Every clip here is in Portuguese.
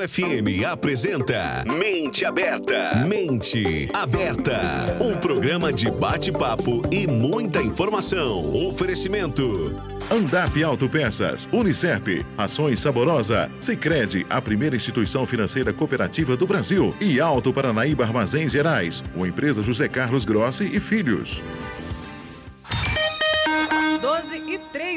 FM apresenta Mente Aberta. Mente Aberta. Um programa de bate-papo e muita informação. Oferecimento. Andap Autopeças, Unicep, Ações Saborosa, Sicredi, a primeira instituição financeira cooperativa do Brasil e Alto Paranaíba Armazéns Gerais, uma empresa José Carlos Grossi e Filhos.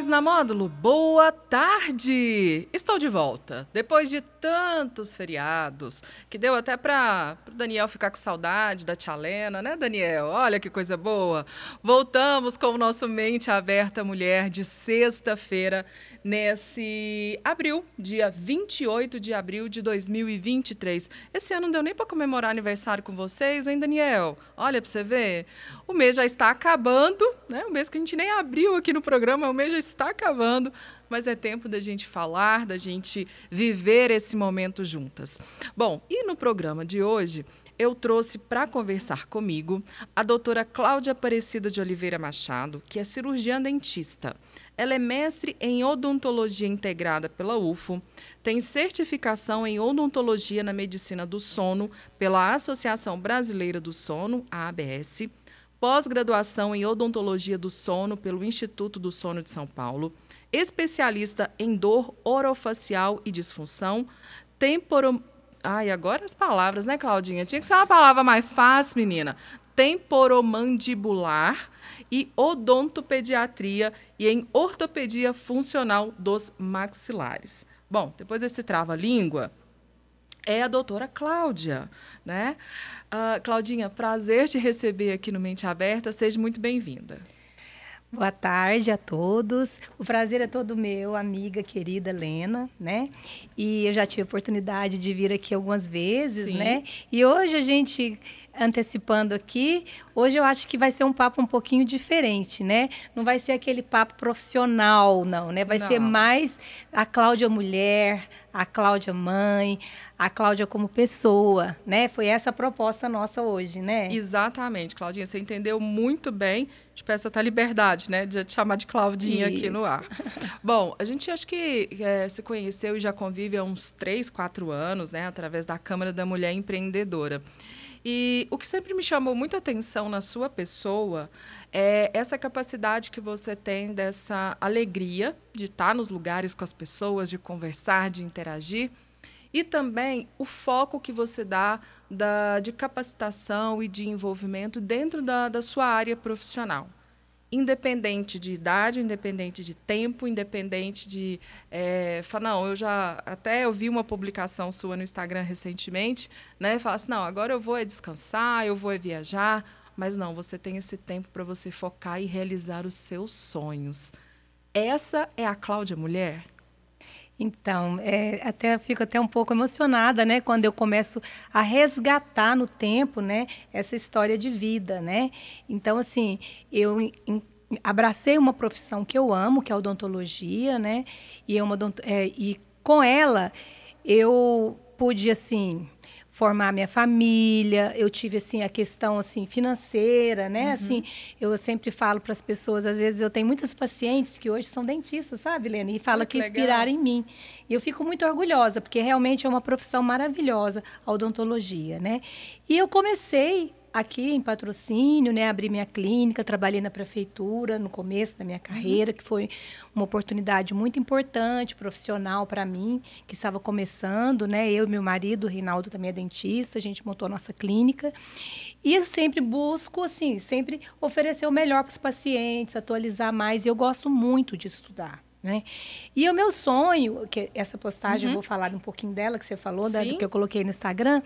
Na módulo. Boa tarde! Estou de volta. Depois de tantos feriados, que deu até para o Daniel ficar com saudade da tia Lena, né, Daniel? Olha que coisa boa. Voltamos com o nosso Mente Aberta Mulher de sexta-feira, nesse abril, dia 28 de abril de 2023. Esse ano não deu nem para comemorar aniversário com vocês, hein, Daniel? Olha para você ver. O mês já está acabando, né? O mês que a gente nem abriu aqui no programa, o mês já está acabando mas é tempo da gente falar, da gente viver esse momento juntas. Bom, e no programa de hoje, eu trouxe para conversar comigo a doutora Cláudia Aparecida de Oliveira Machado, que é cirurgiã dentista. Ela é mestre em odontologia integrada pela UFO, tem certificação em odontologia na medicina do sono pela Associação Brasileira do Sono, a ABS, pós-graduação em odontologia do sono pelo Instituto do Sono de São Paulo especialista em dor orofacial e disfunção, temporo... Ai, agora as palavras, né, Claudinha? Tinha que ser uma palavra mais fácil, menina. Temporomandibular e odontopediatria e em ortopedia funcional dos maxilares. Bom, depois desse trava-língua, é a doutora Cláudia, né? Uh, Claudinha, prazer te receber aqui no Mente Aberta. Seja muito bem-vinda. Boa tarde a todos. O prazer é todo meu, amiga querida Lena, né? E eu já tive a oportunidade de vir aqui algumas vezes, Sim. né? E hoje a gente antecipando aqui, hoje eu acho que vai ser um papo um pouquinho diferente, né? Não vai ser aquele papo profissional, não, né? Vai não. ser mais a Cláudia mulher, a Cláudia mãe, a Cláudia como pessoa, né? Foi essa a proposta nossa hoje, né? Exatamente, Claudinha, você entendeu muito bem. Te peço até liberdade, né, de te chamar de Claudinha Isso. aqui no ar. Bom, a gente acho que é, se conheceu e já convive há uns três, quatro anos, né, através da Câmara da Mulher Empreendedora. E o que sempre me chamou muita atenção na sua pessoa é essa capacidade que você tem dessa alegria de estar nos lugares com as pessoas, de conversar, de interagir. E também o foco que você dá da, de capacitação e de envolvimento dentro da, da sua área profissional independente de idade, independente de tempo, independente de é, falar, não, eu já até eu vi uma publicação sua no Instagram recentemente, né? Fala assim, não, agora eu vou é descansar, eu vou é viajar, mas não, você tem esse tempo para você focar e realizar os seus sonhos. Essa é a Cláudia Mulher? Então, é, até fico até um pouco emocionada, né, quando eu começo a resgatar no tempo, né, essa história de vida, né? Então, assim, eu em, abracei uma profissão que eu amo, que é a odontologia, né? E é uma é, e com ela eu pude assim formar minha família, eu tive assim a questão assim financeira, né? Uhum. Assim, eu sempre falo para as pessoas, às vezes eu tenho muitas pacientes que hoje são dentistas, sabe, Lena, e fala que, que inspiraram em mim. E eu fico muito orgulhosa, porque realmente é uma profissão maravilhosa a odontologia, né? E eu comecei aqui em patrocínio, né, abri minha clínica, trabalhei na prefeitura no começo da minha uhum. carreira, uhum. que foi uma oportunidade muito importante, profissional para mim, que estava começando, né? Eu e meu marido, o Reinaldo também é dentista, a gente montou a nossa clínica. E eu sempre busco, assim, sempre oferecer o melhor para os pacientes, atualizar mais, e eu gosto muito de estudar. Né? E o meu sonho, que essa postagem uhum. eu vou falar um pouquinho dela, que você falou, da, do que eu coloquei no Instagram.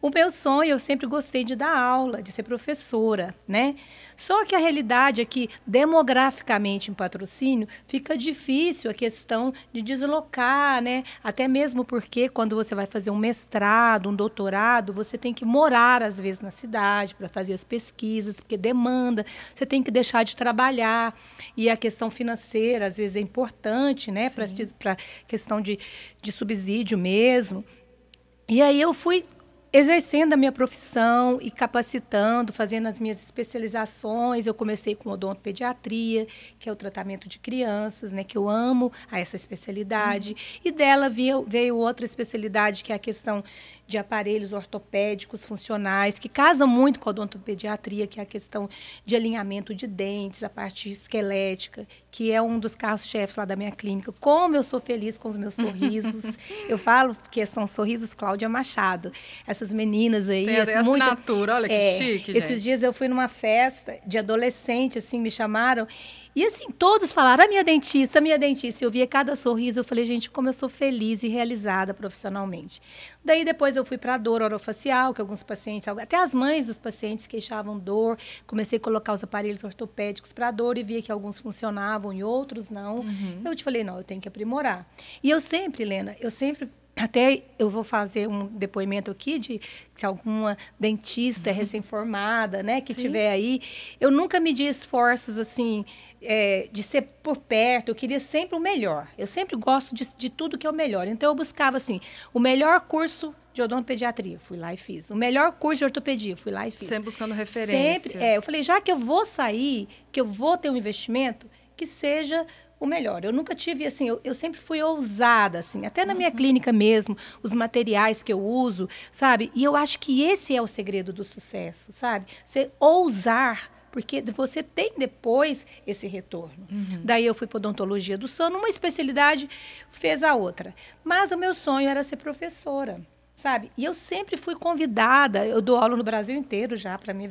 O meu sonho, eu sempre gostei de dar aula, de ser professora, né? Só que a realidade é que, demograficamente em patrocínio, fica difícil a questão de deslocar, né? Até mesmo porque quando você vai fazer um mestrado, um doutorado, você tem que morar, às vezes, na cidade para fazer as pesquisas, porque demanda, você tem que deixar de trabalhar. E a questão financeira, às vezes, é importante importante, né, para questão de, de subsídio mesmo. E aí eu fui exercendo a minha profissão e capacitando, fazendo as minhas especializações. Eu comecei com odontopediatria, que é o tratamento de crianças, né, que eu amo a essa especialidade. Uhum. E dela veio, veio outra especialidade, que é a questão de aparelhos ortopédicos funcionais, que casam muito com a odontopediatria, que é a questão de alinhamento de dentes, a parte esquelética, que é um dos carros-chefes lá da minha clínica. Como eu sou feliz com os meus sorrisos. eu falo que são sorrisos Cláudia Machado. Essas meninas aí. Tem a muito, assinatura, olha que é, chique, gente. Esses dias eu fui numa festa de adolescente, assim, me chamaram. E assim, todos falaram, a minha dentista, a minha dentista. Eu via cada sorriso, eu falei, gente, como eu sou feliz e realizada profissionalmente. Daí depois eu fui para a dor orofacial, que alguns pacientes, até as mães dos pacientes queixavam dor. Comecei a colocar os aparelhos ortopédicos para dor e via que alguns funcionavam e outros não. Uhum. Eu te falei, não, eu tenho que aprimorar. E eu sempre, Helena, eu sempre até eu vou fazer um depoimento aqui de se alguma dentista uhum. recém-formada, né, que Sim. tiver aí, eu nunca medi esforços assim é, de ser por perto. Eu queria sempre o melhor. Eu sempre gosto de, de tudo que é o melhor. Então eu buscava assim o melhor curso de odontopediatria, fui lá e fiz. O melhor curso de ortopedia, fui lá e fiz. Sempre buscando referência. Sempre, é, eu falei, já que eu vou sair, que eu vou ter um investimento, que seja o melhor. Eu nunca tive assim, eu, eu sempre fui ousada assim, até na minha uhum. clínica mesmo, os materiais que eu uso, sabe? E eu acho que esse é o segredo do sucesso, sabe? Você ousar porque você tem depois esse retorno. Uhum. Daí eu fui para odontologia do sono, uma especialidade fez a outra. Mas o meu sonho era ser professora sabe? E eu sempre fui convidada, eu dou aula no Brasil inteiro já, para minha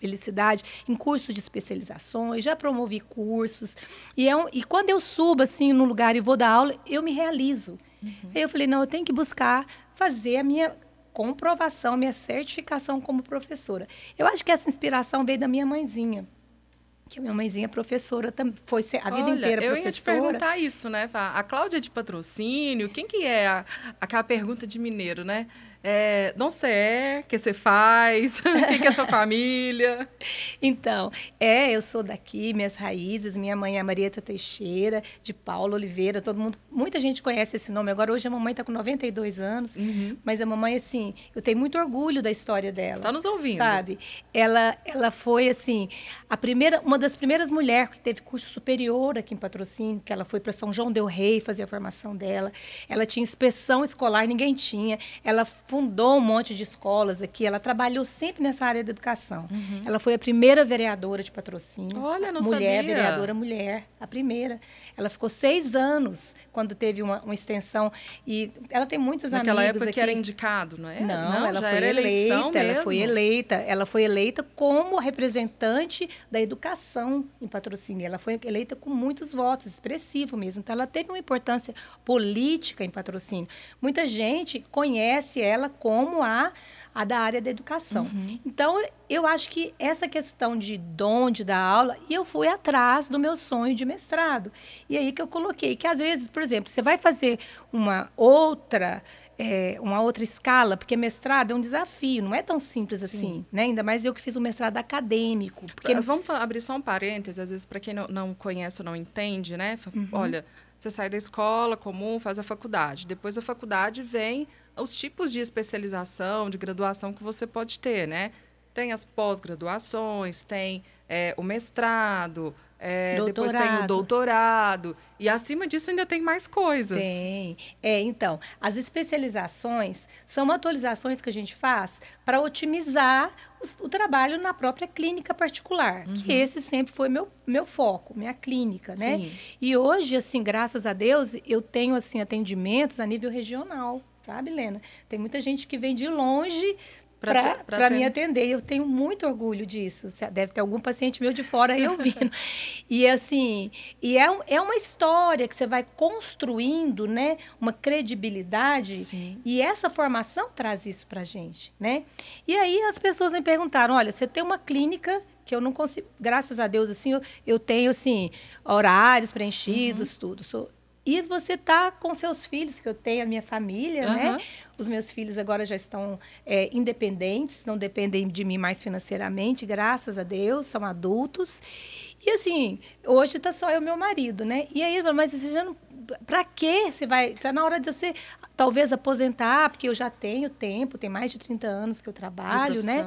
felicidade, em cursos de especializações, já promovi cursos. E, é um, e quando eu subo assim no lugar e vou dar aula, eu me realizo. Uhum. Aí eu falei, não, eu tenho que buscar fazer a minha comprovação, minha certificação como professora. Eu acho que essa inspiração veio da minha mãezinha que a minha mãezinha é professora, foi a vida Olha, inteira professora. Eu ia te perguntar isso, né, Vá? A Cláudia de patrocínio, quem que é a, aquela pergunta de mineiro, né? É, não sei, é, o que você faz? Quem que é sua família? Então, é, eu sou daqui, minhas raízes, minha mãe é Marieta Teixeira, de Paulo Oliveira, todo mundo, muita gente conhece esse nome. Agora, hoje a mamãe está com 92 anos, uhum. mas a mamãe, assim, eu tenho muito orgulho da história dela. Está nos ouvindo. Sabe? Ela, ela foi, assim, a primeira, uma das primeiras mulheres que teve curso superior aqui em Patrocínio, que ela foi para São João del Rei fazer a formação dela. Ela tinha inspeção escolar, ninguém tinha. Ela fundou um monte de escolas aqui, ela trabalhou sempre nessa área da educação. Uhum. Ela foi a primeira vereadora de patrocínio. Olha, não mulher, sabia. vereadora mulher, a primeira. Ela ficou seis anos quando teve uma, uma extensão. E ela tem muitos Naquela amigos época aqui. que era indicado, não é? Não, não ela foi eleita. Ela foi eleita. Ela foi eleita como representante da educação em patrocínio. Ela foi eleita com muitos votos, expressivo mesmo. Então, ela teve uma importância política em patrocínio. Muita gente conhece ela ela como a, a da área da educação. Uhum. Então, eu acho que essa questão de dom de dar aula, e eu fui atrás do meu sonho de mestrado. E aí que eu coloquei que, às vezes, por exemplo, você vai fazer uma outra. É, uma outra escala, porque mestrado é um desafio, não é tão simples Sim. assim, né? Ainda mais eu que fiz um mestrado acadêmico. Porque... Vamos abrir só um parênteses, às vezes, para quem não, não conhece ou não entende, né? Uhum. Olha, você sai da escola comum, faz a faculdade. Depois da faculdade vem os tipos de especialização, de graduação que você pode ter, né? Tem as pós-graduações, tem é, o mestrado, é, depois tem o doutorado. E acima disso ainda tem mais coisas. Tem. É, então, as especializações são atualizações que a gente faz para otimizar o, o, trabalho na própria clínica particular. Uhum. Que esse sempre foi meu, meu foco, minha clínica, né? Sim. E hoje, assim, graças a Deus, eu tenho assim atendimentos a nível regional sabe, Lena? Tem muita gente que vem de longe para me atender. Eu tenho muito orgulho disso. Deve ter algum paciente meu de fora aí ouvindo. e assim, e é, é uma história que você vai construindo, né? Uma credibilidade. Sim. E essa formação traz isso para gente, né? E aí as pessoas me perguntaram, olha, você tem uma clínica que eu não consigo, graças a Deus, assim, eu, eu tenho, assim, horários preenchidos, uhum. tudo. Sou, e você tá com seus filhos, que eu tenho a minha família, uhum. né? Os meus filhos agora já estão é, independentes, não dependem de mim mais financeiramente, graças a Deus, são adultos. E assim, hoje está só eu e meu marido, né? E aí, mas você já não, para que você vai. Está na hora de você talvez aposentar, porque eu já tenho tempo, tem mais de 30 anos que eu trabalho, né?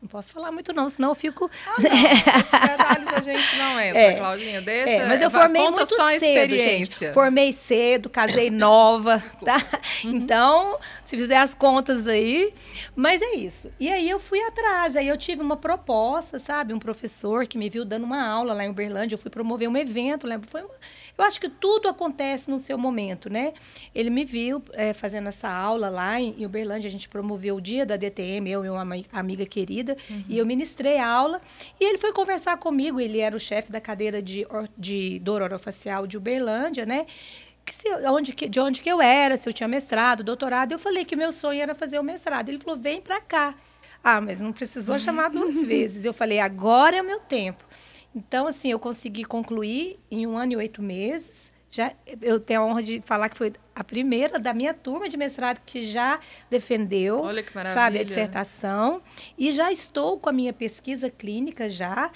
Não posso falar muito, não, senão eu fico. Ah, não. a gente não entra, é, Claudinha. Deixa. É, mas eu formei conta muito só a experiência. Gente. Formei cedo, casei nova, tá? Uhum. Então, se fizer as contas aí. Mas é isso. E aí eu fui atrás. Aí eu tive uma proposta, sabe? Um professor que me viu dando uma aula lá em Uberlândia. Eu fui promover um evento, lembra? Foi uma... Eu acho que tudo acontece no seu momento, né? Ele me viu é, fazendo essa aula lá em Uberlândia. A gente promoveu o dia da DTM, eu e uma amiga querida. Uhum. E eu ministrei a aula. E ele foi conversar comigo. Ele era o chefe da cadeira de, de dor orofacial de Uberlândia, né? se, onde, de onde que eu era, se eu tinha mestrado, doutorado. Eu falei que meu sonho era fazer o mestrado. Ele falou, vem para cá. Ah, mas não precisou chamar duas vezes. Eu falei, agora é o meu tempo. Então, assim, eu consegui concluir em um ano e oito meses. Já, eu tenho a honra de falar que foi a primeira da minha turma de mestrado que já defendeu, sabe, a dissertação. E já estou com a minha pesquisa clínica já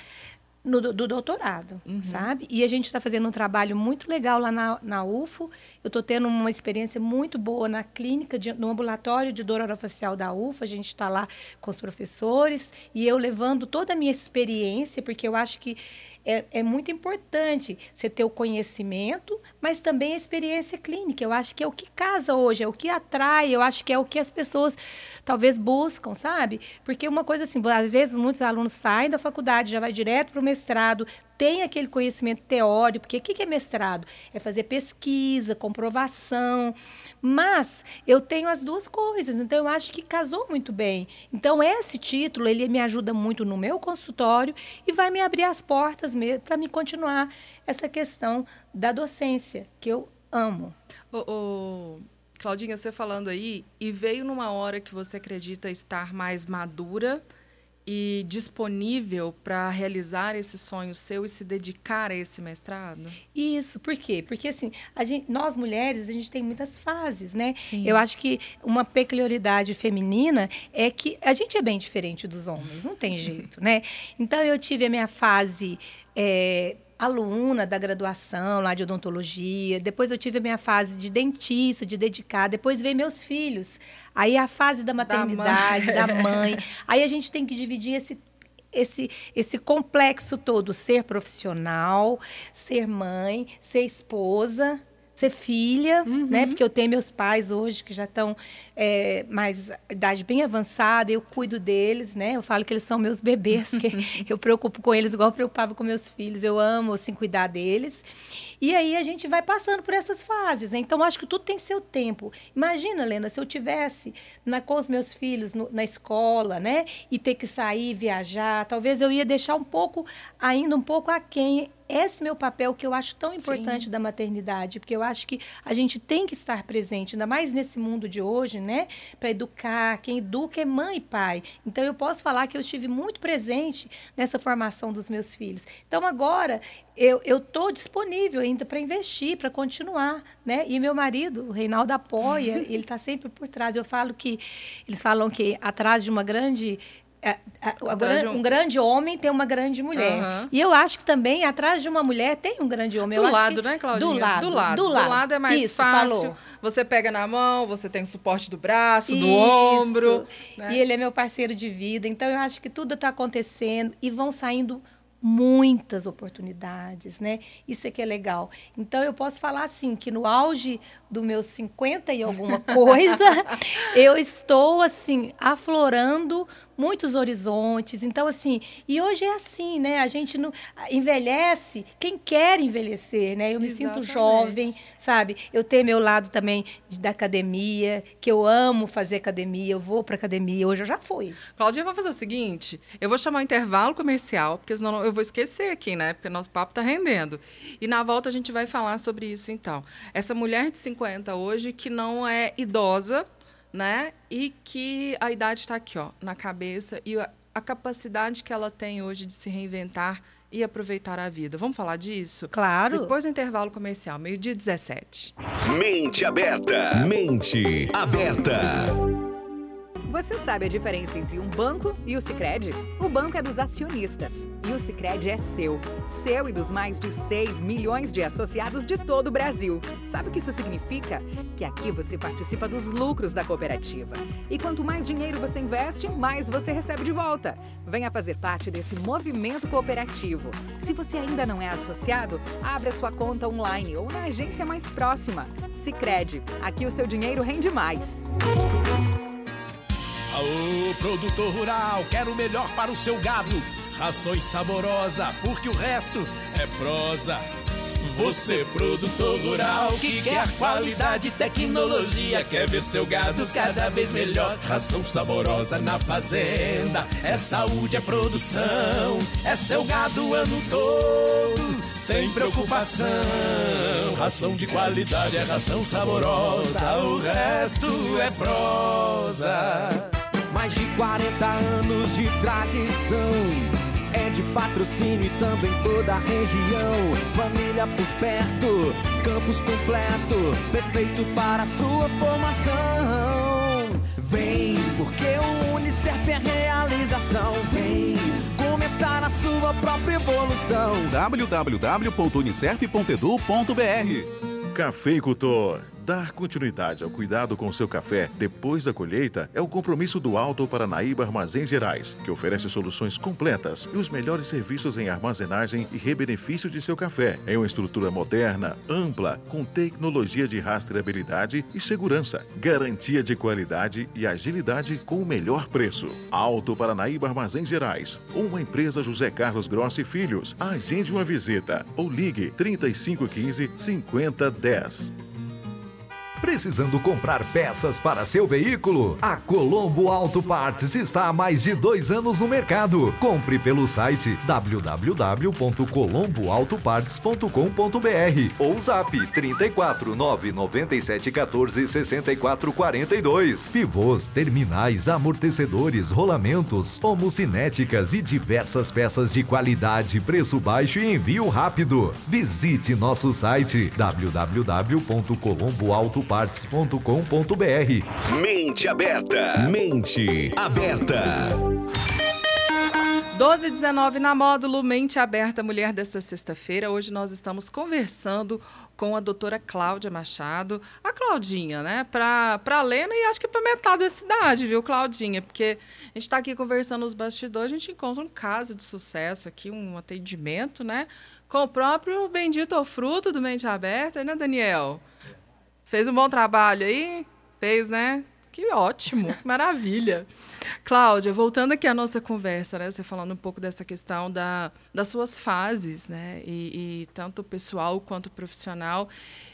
no, do doutorado, uhum. sabe? E a gente está fazendo um trabalho muito legal lá na, na UFO. Eu estou tendo uma experiência muito boa na clínica, de, no ambulatório de dor orofacial da UFO. A gente está lá com os professores e eu levando toda a minha experiência, porque eu acho que é, é muito importante você ter o conhecimento, mas também a experiência clínica. Eu acho que é o que casa hoje, é o que atrai, eu acho que é o que as pessoas talvez buscam, sabe? Porque uma coisa assim, às vezes muitos alunos saem da faculdade, já vai direto para o mestrado, tem aquele conhecimento teórico, porque o que é mestrado? É fazer pesquisa, comprovação. Mas eu tenho as duas coisas, então eu acho que casou muito bem. Então esse título, ele me ajuda muito no meu consultório e vai me abrir as portas para me continuar essa questão da docência, que eu amo. O, Claudinha, você falando aí, e veio numa hora que você acredita estar mais madura, e disponível para realizar esse sonho seu e se dedicar a esse mestrado? Isso, por quê? Porque assim, gente, nós mulheres, a gente tem muitas fases, né? Sim. Eu acho que uma peculiaridade feminina é que a gente é bem diferente dos homens, não tem jeito, né? Então eu tive a minha fase é, aluna da graduação lá de odontologia. Depois eu tive a minha fase de dentista, de dedicar. Depois veio meus filhos. Aí a fase da maternidade, da mãe. Da mãe. Aí a gente tem que dividir esse esse, esse complexo todo, ser profissional, ser mãe, ser esposa, ser filha, uhum. né? Porque eu tenho meus pais hoje que já estão é, mais idade bem avançada, eu cuido deles, né? Eu falo que eles são meus bebês, que eu preocupo com eles igual eu preocupava com meus filhos. Eu amo assim cuidar deles. E aí a gente vai passando por essas fases, né? Então acho que tudo tem seu tempo. Imagina, Lena, se eu tivesse na, com os meus filhos no, na escola, né? E ter que sair, viajar, talvez eu ia deixar um pouco, ainda um pouco aquém esse meu papel que eu acho tão importante Sim. da maternidade, porque eu acho que a gente tem que estar presente, ainda mais nesse mundo de hoje, né? Para educar, quem educa é mãe e pai. Então eu posso falar que eu estive muito presente nessa formação dos meus filhos. Então agora eu tô disponível ainda para investir, para continuar, né? E meu marido, o Reinaldo apoia, ele está sempre por trás. Eu falo que eles falam que atrás de uma grande é, é, um grande homem tem uma grande mulher. Uhum. E eu acho que também atrás de uma mulher tem um grande homem. Do eu lado, né, Claudinha? Do lado. Do lado. Do lado, do lado é mais Isso, fácil. Falou. Você pega na mão, você tem o suporte do braço, Isso. do ombro. Né? E ele é meu parceiro de vida. Então eu acho que tudo está acontecendo e vão saindo muitas oportunidades, né? Isso é que é legal. Então eu posso falar assim que no auge dos meus 50 e alguma coisa, eu estou assim aflorando muitos horizontes. Então, assim, e hoje é assim, né? A gente não envelhece quem quer envelhecer, né? Eu me Exatamente. sinto jovem, sabe? Eu tenho meu lado também de, da academia, que eu amo fazer academia, eu vou para academia. Hoje eu já fui. Claudinha, vou fazer o seguinte: eu vou chamar o intervalo comercial, porque senão eu vou esquecer aqui, né? Porque nosso papo tá rendendo. E na volta a gente vai falar sobre isso, então. Essa mulher de 50 hoje que não é idosa, né? E que a idade está aqui, ó, na cabeça e a, a capacidade que ela tem hoje de se reinventar e aproveitar a vida. Vamos falar disso? Claro. Depois do intervalo comercial, meio-dia 17. Mente aberta. Mente aberta. Você sabe a diferença entre um banco e o Sicredi? O banco é dos acionistas e o Sicredi é seu. Seu e dos mais de 6 milhões de associados de todo o Brasil. Sabe o que isso significa? Que aqui você participa dos lucros da cooperativa. E quanto mais dinheiro você investe, mais você recebe de volta. Venha fazer parte desse movimento cooperativo. Se você ainda não é associado, abra sua conta online ou na agência mais próxima. Sicredi, aqui o seu dinheiro rende mais. Aô, produtor rural, quero o melhor para o seu gado. Rações saborosa, porque o resto é prosa. Você, produtor rural, que quer qualidade e tecnologia, quer ver seu gado cada vez melhor. Ração saborosa na fazenda, é saúde, é produção, é seu gado o ano todo, sem preocupação. Ração de qualidade é ração saborosa, o resto é prosa. Mais de 40 anos de tradição. É de patrocínio e também toda a região. Família por perto, campus completo, perfeito para a sua formação. Vem, porque o Unicef é realização. Vem começar a sua própria evolução. www.unicef.edu.br Cafeicultor Dar continuidade ao cuidado com seu café depois da colheita é o compromisso do Alto Paranaíba Armazéns Gerais, que oferece soluções completas e os melhores serviços em armazenagem e rebenefício de seu café, em uma estrutura moderna, ampla, com tecnologia de rastreabilidade e segurança, garantia de qualidade e agilidade com o melhor preço. Alto Paranaíba Armazéns Gerais, uma empresa José Carlos Grossi Filhos. Agende uma visita ou ligue 3515 5010. Precisando comprar peças para seu veículo? A Colombo Auto Parts está há mais de dois anos no mercado. Compre pelo site www.colomboautoparts.com.br ou zap 34 997 14 64 42. Pivôs, terminais, amortecedores, rolamentos, homocinéticas e diversas peças de qualidade, preço baixo e envio rápido. Visite nosso site www.colomboautoparts.com.br partes.com.br. Mente aberta. Mente aberta. 12 e 19 na módulo Mente Aberta Mulher desta sexta-feira. Hoje nós estamos conversando com a doutora Cláudia Machado. A Claudinha, né? Para a Lena e acho que para metade da cidade, viu, Claudinha? Porque a gente está aqui conversando nos bastidores, a gente encontra um caso de sucesso aqui, um atendimento, né? Com o próprio Bendito Fruto do Mente Aberta, né, Daniel? Fez um bom trabalho aí? Fez, né? Que ótimo, que maravilha. Cláudia, voltando aqui à nossa conversa, né? Você falando um pouco dessa questão da, das suas fases, né? E, e tanto pessoal quanto profissional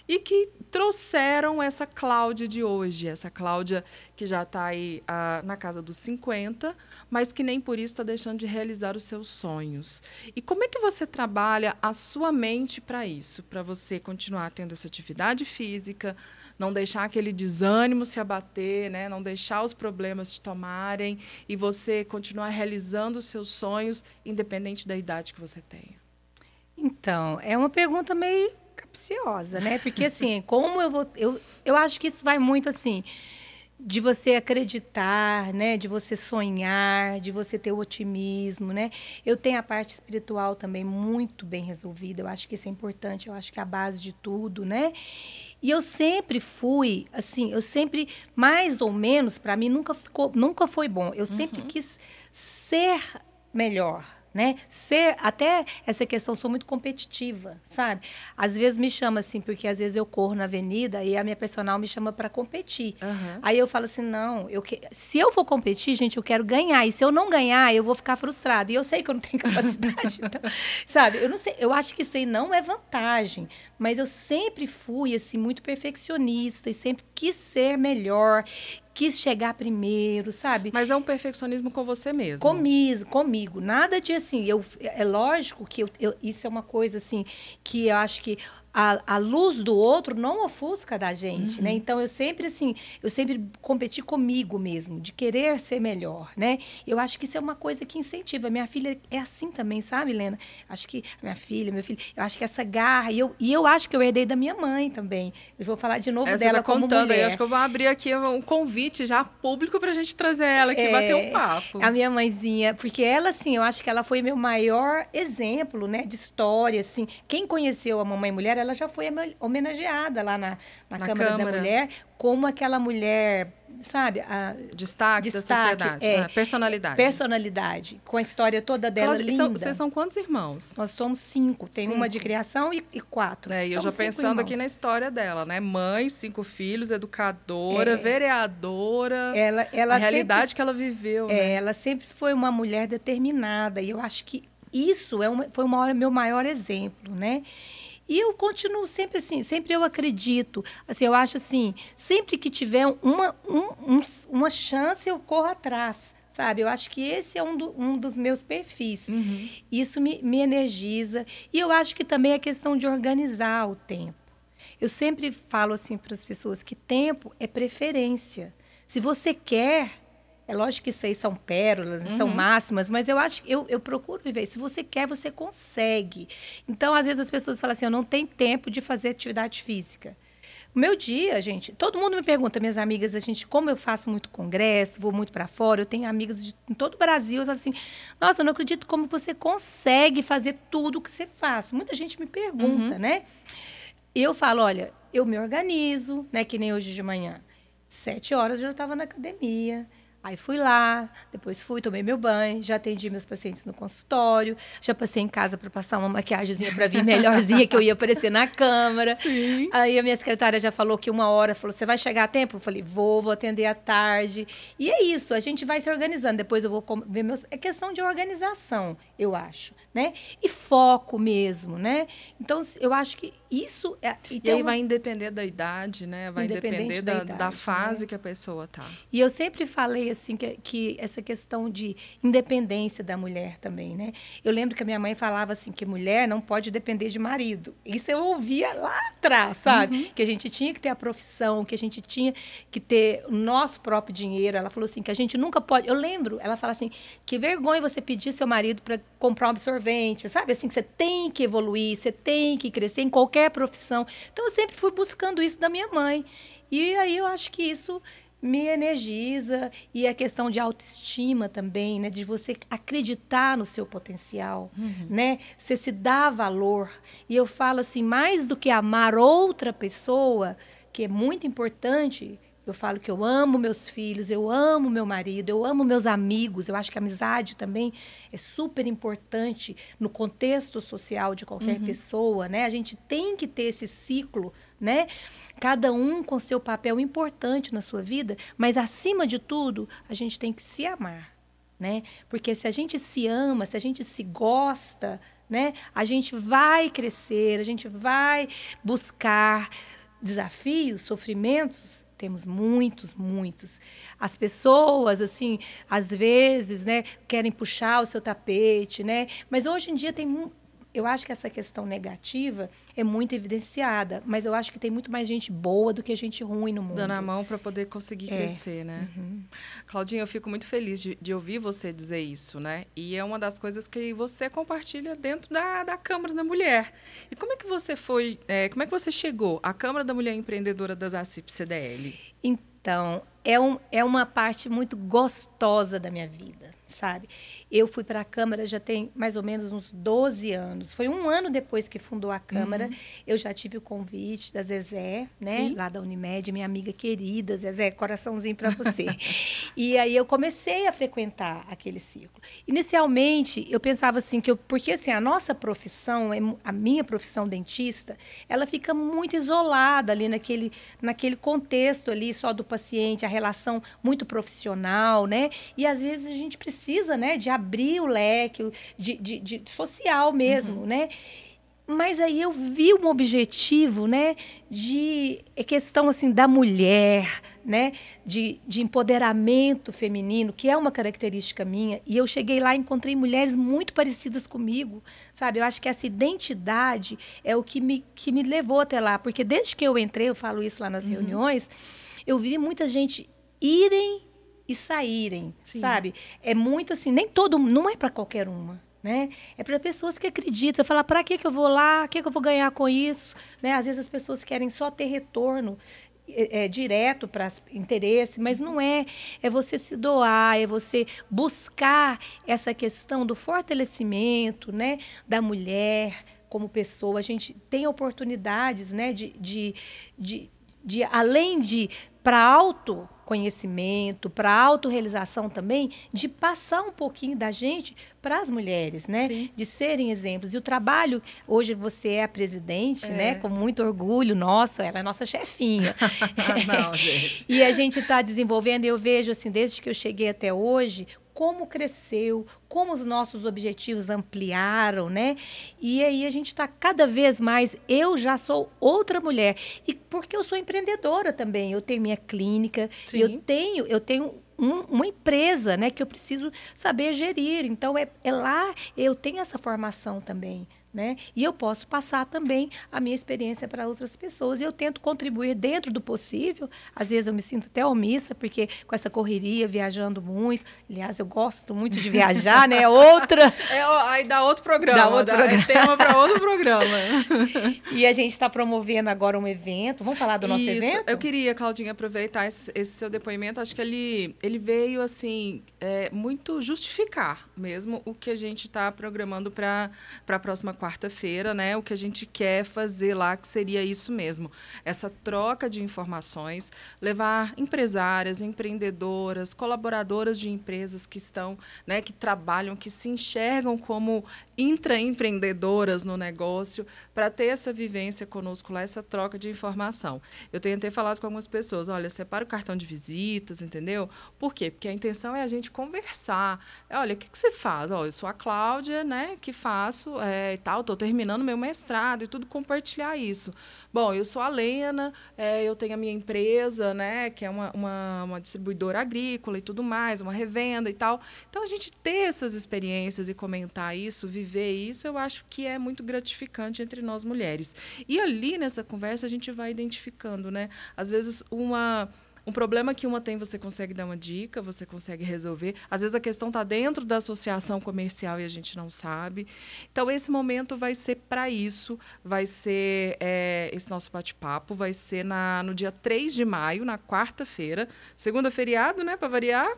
e que trouxeram essa Cláudia de hoje, essa Cláudia que já está aí ah, na casa dos 50, mas que nem por isso está deixando de realizar os seus sonhos. E como é que você trabalha a sua mente para isso? Para você continuar tendo essa atividade física, não deixar aquele desânimo se abater, né? não deixar os problemas te tomarem e você continuar realizando os seus sonhos, independente da idade que você tenha? Então, é uma pergunta meio capciosa, né? Porque assim, como eu vou. Eu, eu acho que isso vai muito assim de você acreditar, né, de você sonhar, de você ter o otimismo, né? Eu tenho a parte espiritual também muito bem resolvida. Eu acho que isso é importante, eu acho que é a base de tudo, né? E eu sempre fui, assim, eu sempre mais ou menos para mim nunca ficou, nunca foi bom. Eu sempre uhum. quis ser melhor, né? Ser até essa questão sou muito competitiva, sabe? Às vezes me chama assim, porque às vezes eu corro na avenida e a minha personal me chama para competir. Uhum. Aí eu falo assim, não, eu que... se eu for competir, gente, eu quero ganhar. E se eu não ganhar, eu vou ficar frustrada. E eu sei que eu não tenho capacidade, então, sabe? Eu não sei, eu acho que isso aí não é vantagem, mas eu sempre fui assim muito perfeccionista e sempre quis ser melhor, quis chegar primeiro, sabe? Mas é um perfeccionismo com você mesmo. Comigo, comigo. Nada de assim, eu, é lógico que eu, eu, isso é uma coisa assim que eu acho que a, a luz do outro não ofusca da gente, né? Então eu sempre assim, eu sempre competi comigo mesmo, de querer ser melhor, né? Eu acho que isso é uma coisa que incentiva. Minha filha é assim também, sabe, Helena? Acho que minha filha, meu filho, eu acho que essa garra e eu, e eu acho que eu herdei da minha mãe também. Eu vou falar de novo É, dela tá como contando aí, acho que eu vou abrir aqui um convite já público pra gente trazer ela aqui e bater um papo. É, A minha mãezinha, porque ela, assim, eu acho que ela foi meu maior exemplo, né, de história, assim. Quem conheceu a Mamãe Mulher, ela já foi homenageada lá na, na, Na Câmara, Câmara. da Mulher, como aquela mulher, sabe? A, Destaque, da Destaque, sociedade, é. né? personalidade. personalidade, com a história toda dela Cláudia, linda. são- vocês são quantos irmãos? Nós somos cinco. Tem uma de Cinco. criação e, e quatro. É, e eu já cinco pensando aqui irmãos. na história dela, né? Mãe, cinco filhos, educadora, É. vereadora. Ela, ela a sempre realidade que ela viveu, É, né? ela sempre foi uma mulher determinada e eu acho que isso é uma, foi uma hora, meu maior exemplo, né? E eu continuo sempre assim, sempre eu acredito. Assim, eu acho assim, sempre que tiver uma, um- um- uma chance, eu corro atrás, sabe? Eu acho que esse é um, do- um dos meus perfis. Isso me, me energiza. E eu acho que também é questão de organizar o tempo. Eu sempre falo assim para as pessoas que tempo é preferência. Se você quer, é lógico que isso aí são pérolas, são máximas, mas eu acho que eu, eu procuro viver. Se você quer, você consegue. Então, às vezes as pessoas falam assim: eu não tenho tempo de fazer atividade física. O meu dia, gente, todo mundo me pergunta, minhas amigas, a gente, como eu faço muito congresso, vou muito para fora, eu tenho amigas de em todo o Brasil, eu falo assim, nossa, eu não acredito como você consegue fazer tudo o que você faz. Muita gente me pergunta, né? Eu falo, olha, eu me organizo, né? Que nem hoje de manhã. Sete horas eu já estava na academia. Aí fui lá, depois fui, tomei meu banho, já atendi meus pacientes no consultório, já passei em casa para passar uma maquiagemzinha para vir melhorzinha que eu ia aparecer na câmara. Sim. Aí a minha secretária já falou que uma hora, falou, você vai chegar a tempo? Eu falei, vou, vou atender à tarde. E é isso, a gente vai se organizando. Depois eu vou ver meus... É questão de organização, eu acho, né? E foco mesmo, né? Então, eu acho que isso... É... E então, aí vai independer da idade, né? Vai depender da da, da, idade, fase né? que a pessoa tá. E eu sempre falei assim que, que essa questão de independência da mulher também, né? Eu lembro que a minha mãe falava assim que mulher não pode depender de marido. Isso eu ouvia lá atrás, sabe? Que a gente tinha que ter a profissão, que a gente tinha que ter o nosso próprio dinheiro. Ela falou assim que a gente nunca pode. Eu lembro, ela fala assim que vergonha você pedir seu marido para comprar um absorvente, sabe? Assim que você tem que evoluir, você tem que crescer em qualquer profissão. Então eu sempre fui buscando isso da minha mãe. E aí eu acho que isso me energiza e a questão de autoestima também, né, de você acreditar no seu potencial, né? Você se dá valor. E eu falo assim, mais do que amar outra pessoa, que é muito importante, eu falo que eu amo meus filhos, eu amo meu marido, eu amo meus amigos. Eu acho que a amizade também é super importante no contexto social de qualquer pessoa, né? A gente tem que ter esse ciclo, né? Cada um com seu papel importante na sua vida, mas acima de tudo, a gente tem que se amar, né? Porque se a gente se ama, se a gente se gosta, né? A gente vai crescer, a gente vai buscar desafios, sofrimentos, temos muitos, muitos. As pessoas, assim, às vezes, né, querem puxar o seu tapete, né? Mas hoje em dia tem eu acho que essa questão negativa é muito evidenciada, mas eu acho que tem muito mais gente boa do que gente ruim no mundo. Dando a mão para poder conseguir É. crescer, né? Claudinha, eu fico muito feliz de, de ouvir você dizer isso, né? E é uma das coisas que você compartilha dentro da, da Câmara da Mulher. E como é que você foi, é, como é que você chegou à Câmara da Mulher Empreendedora das ACIP CDL? Então, é, um, é uma parte muito gostosa da minha vida, sabe? Eu fui para a Câmara já tem mais ou menos uns 12 anos. Foi um ano depois que fundou a Câmara. Eu já tive o convite da Zezé, né? Sim. Lá da Unimed, minha amiga querida. Zezé, coraçãozinho para você. e aí eu comecei a frequentar aquele ciclo. Inicialmente, eu pensava assim, que eu, porque assim, a nossa profissão, é a minha profissão dentista, ela fica muito isolada ali naquele, naquele contexto ali só do paciente, a relação muito profissional, né? E às vezes a gente precisa, né, de abrir o leque, de, de, de social mesmo, né? mas aí eu vi um objetivo, né, de é questão assim da mulher, né, de, de empoderamento feminino, que é uma característica minha, e eu cheguei lá e encontrei mulheres muito parecidas comigo, sabe? Eu acho que essa identidade é o que me, que me levou até lá, porque desde que eu entrei, eu falo isso lá nas uhum. reuniões, eu vi muita gente irem e saírem, Sim. sabe? É muito assim, nem todo, não é para qualquer uma. Né? É para pessoas que acreditam. Você fala, para que, que eu vou lá? O que, que eu vou ganhar com isso? Né? Às vezes as pessoas querem só ter retorno é, é, direto para interesse, mas não é. É você se doar, é você buscar essa questão do fortalecimento né, da mulher como pessoa. A gente tem oportunidades né, de, de, de, de além de para autoconhecimento, para autorrealização também, de passar um pouquinho da gente para as mulheres, né? Sim. De serem exemplos. E o trabalho, hoje você é a presidente, né? é. né? Com muito orgulho, nossa, ela é nossa chefinha. Não, gente. e a gente está desenvolvendo, eu vejo assim, desde que eu cheguei até hoje, como cresceu, como os nossos objetivos ampliaram, né? E aí a gente está cada vez mais. Eu já sou outra mulher e porque eu sou empreendedora também. Eu tenho minha clínica, Sim. eu tenho, eu tenho um, uma empresa, né? Que eu preciso saber gerir. Então é, é lá eu tenho essa formação também, né? E eu posso passar também a minha experiência para outras pessoas. E eu tento contribuir dentro do possível. Às vezes eu me sinto até omissa, porque com essa correria, viajando muito. Aliás, eu gosto muito de viajar, né? É outra. É, aí dá outro programa. Dá outro dá, programa. É tema para outro programa. e a gente está promovendo agora um evento. Vamos falar do nosso Isso. evento? Eu queria, Claudinha, aproveitar esse, esse, seu depoimento. Acho que ele, ele veio, assim, é, muito justificar mesmo o que a gente está programando para a próxima quarta quarta-feira, né? O que a gente quer fazer lá, que seria isso mesmo. Essa troca de informações, levar empresárias, empreendedoras, colaboradoras de empresas que estão, né, que trabalham, que se enxergam como intraempreendedoras no negócio, para ter essa vivência conosco lá, essa troca de informação. Eu tenho até falado com algumas pessoas, olha, separa o cartão de visitas, entendeu? Por quê? Porque a intenção é a gente conversar. Olha, o que, que você faz? Olha, eu sou a Cláudia, né, que faço é, e tal, estou terminando meu mestrado e tudo, compartilhar isso. Bom, eu sou a Lena, é, eu tenho a minha empresa, né, que é uma, uma, uma distribuidora agrícola e tudo mais, uma revenda e tal. Então, a gente ter essas experiências e comentar isso, viver isso, eu acho que é muito gratificante entre nós mulheres. E ali nessa conversa a gente vai identificando, né? Às vezes uma um problema que uma tem, você consegue dar uma dica, você consegue resolver. Às vezes a questão está dentro da associação comercial e a gente não sabe. Então, esse momento vai ser para isso. Vai ser é, esse nosso bate-papo. Vai ser na, no dia 3 de maio, na quarta-feira. Segunda feriado, né? Para variar.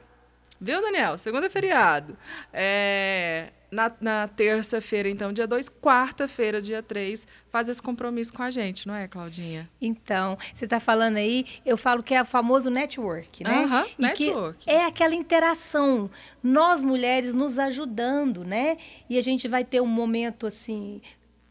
Viu, Daniel? Segunda feriado. É, na, na terça-feira, então, dia 2, quarta-feira, dia 3, faz esse compromisso com a gente, não é, Claudinha? Então, você está falando aí, eu falo que é o famoso network, né? Uhum, e network. Que é aquela interação, nós mulheres nos ajudando, né? E a gente vai ter um momento assim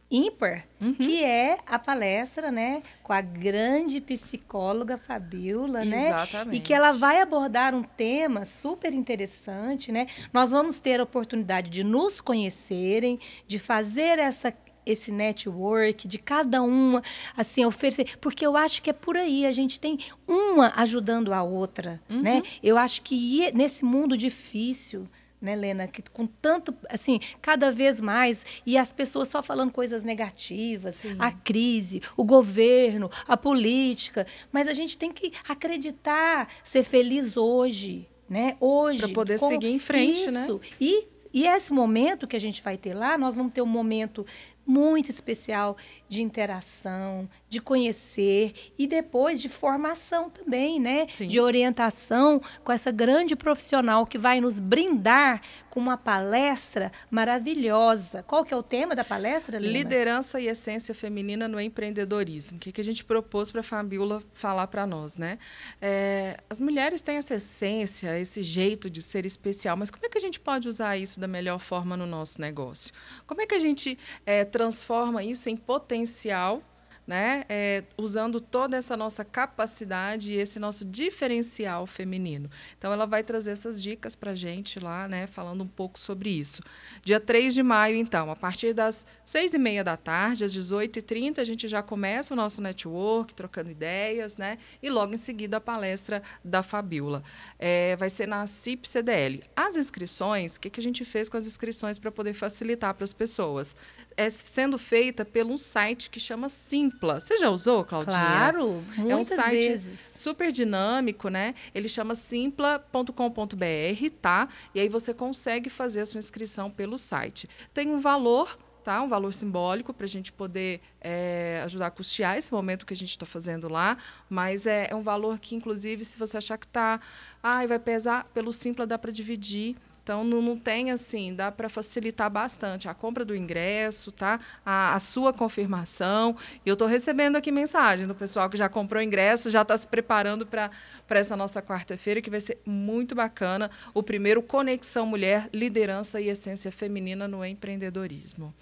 ímpar, uhum. que é a palestra, né, com a grande psicóloga Fabiola, né? Exatamente. E que ela vai abordar um tema super interessante, né? Nós vamos ter a oportunidade de nos conhecerem, de fazer essa esse network de cada uma assim oferecer porque eu acho que é por aí a gente tem uma ajudando a outra uhum. né eu acho que nesse mundo difícil né, Lena? Que, com tanto, assim, cada vez mais, e as pessoas só falando coisas negativas, Sim. a crise, o governo, a política, mas a gente tem que acreditar, ser feliz hoje, né? Hoje. Para poder seguir em frente, né? isso. né? E e esse momento que a gente vai ter lá, nós vamos ter um momento muito especial de interação, de conhecer e depois de formação também, né? Sim. De orientação com essa grande profissional que vai nos brindar com uma palestra maravilhosa. Qual que é o tema da palestra, Lina? Liderança e essência feminina no empreendedorismo. O que, que a gente propôs para a Fabiola falar para nós, né? É, as mulheres têm essa essência, esse jeito de ser especial, mas como é que a gente pode usar isso da melhor forma no nosso negócio? Como é que a gente é, transforma isso em potencial né? É, usando toda essa nossa capacidade e esse nosso diferencial feminino. Então, ela vai trazer essas dicas para a gente lá, né? Falando um pouco sobre isso. Dia 3 de maio, então, a partir das 6 e meia da tarde, às 18h30, a gente já começa o nosso network, trocando ideias, né? E logo em seguida a palestra da Fabiola. É, vai ser na CIP CDL. As inscrições, o que, que a gente fez com as inscrições para poder facilitar para as pessoas? É sendo feita pelo um site que chama Simpla. Você já usou, Claudinha? Claro, muitas É um site vezes. super dinâmico, né? Ele chama simpla.com.br, tá? E aí você consegue fazer a sua inscrição pelo site. Tem um valor Tá? Um valor simbólico para a gente poder é, ajudar a custear esse momento que a gente está fazendo lá, mas é, é, um valor que, inclusive, se você achar que está, ah, vai pesar, pelo Simpla dá para dividir então, não, não tem assim, dá para facilitar bastante a compra do ingresso, tá? A, a sua confirmação. E eu estou recebendo aqui mensagem do pessoal que já comprou ingresso, já está se preparando para essa nossa quarta-feira, que vai ser muito bacana. O primeiro Conexão Mulher, Liderança e Essência Feminina no Empreendedorismo.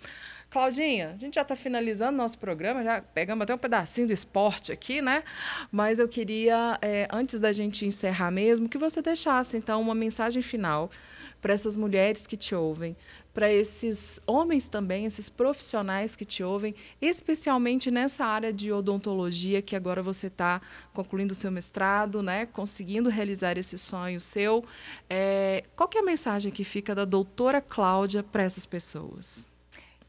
Claudinha, a gente já está finalizando nosso programa, já pegamos até um pedacinho do esporte aqui, né? Mas eu queria, é, antes da gente encerrar mesmo, que você deixasse, então, uma mensagem final para essas mulheres que te ouvem, para esses homens também, esses profissionais que te ouvem, especialmente nessa área de odontologia que agora você está concluindo o seu mestrado, né, conseguindo realizar esse sonho seu. É, qual é a mensagem que fica da doutora Cláudia para essas pessoas?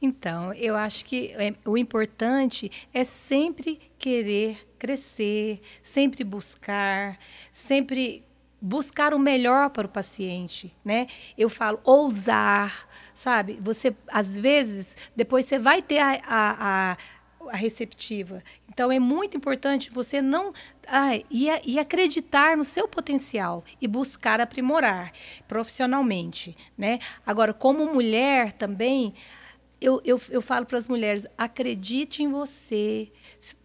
Então, eu acho que é, o importante é sempre querer crescer, sempre buscar, sempre buscar o melhor para o paciente, né? Eu falo ousar, sabe? Você às vezes depois você vai ter a, a, a, a receptiva. Então é muito importante você não ah, e, e, acreditar no seu potencial e buscar aprimorar profissionalmente, né? Agora como mulher também eu, eu, eu falo para as mulheres: acredite em você,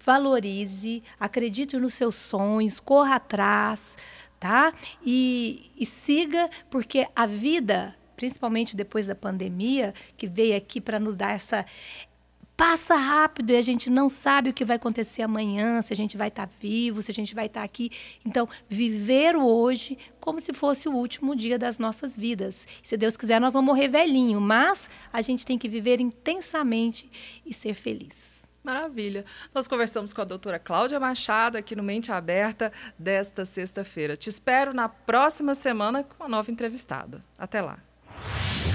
valorize, acredite nos seus sonhos, corra atrás tá? E, e siga, porque a vida, principalmente depois da pandemia, que veio aqui para nos dar essa, passa rápido e a gente não sabe o que vai acontecer amanhã, se a gente vai estar tá vivo, se a gente vai estar tá aqui. Então, viver o hoje como se fosse o último dia das nossas vidas. Se Deus quiser, nós vamos morrer velhinho, mas a gente tem que viver intensamente e ser feliz. Maravilha. Nós conversamos com a doutora Cláudia Machado aqui no Mente Aberta desta sexta-feira. Te espero na próxima semana com uma nova entrevistada. Até lá.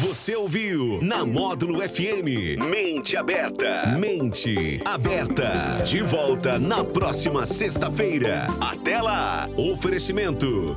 Você ouviu na Módulo FM Mente Aberta. Mente Aberta. De volta na próxima sexta-feira. Até lá. Oferecimento